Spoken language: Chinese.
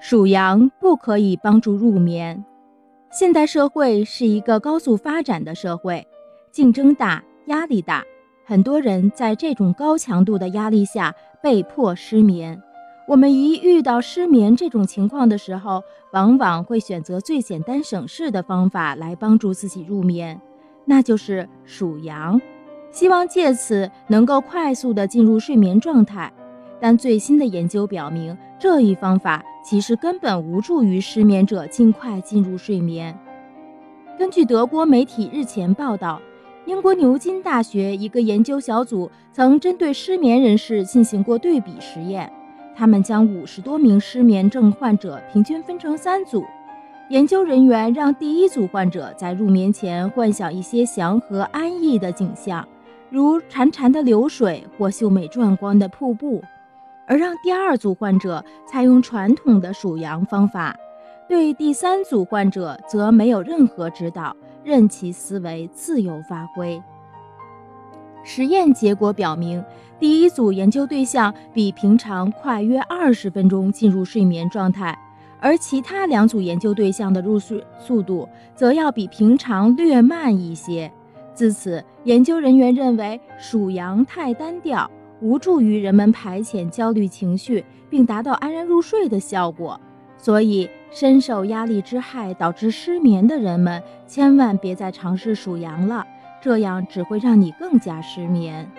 属羊不可以帮助入眠。现代社会是一个高速发展的社会，竞争大，压力大，很多人在这种高强度的压力下被迫失眠。我们一遇到失眠这种情况的时候，往往会选择最简单省事的方法来帮助自己入眠，那就是数羊，希望借此能够快速的进入睡眠状态。但最新的研究表明，这一方法其实根本无助于失眠者尽快进入睡眠。根据德国媒体日前报道，英国牛津大学一个研究小组曾针对失眠人士进行过对比实验。他们将五十多名失眠症患者平均分成三组，研究人员让第一组患者在入眠前幻想一些祥和安逸的景象，如潺潺的流水或秀美壮观的瀑布。而让第二组患者采用传统的数羊方法，对第三组患者则没有任何指导，任其思维自由发挥。实验结果表明，第一组研究对象比平常快约二十分钟进入睡眠状态，而其他两组研究对象的入睡速度则要比平常略慢一些。自此，研究人员认为数羊太单调。无助于人们排遣焦虑情绪，并达到安然入睡的效果。所以，深受压力之害导致失眠的人们，千万别再尝试数羊了，这样只会让你更加失眠。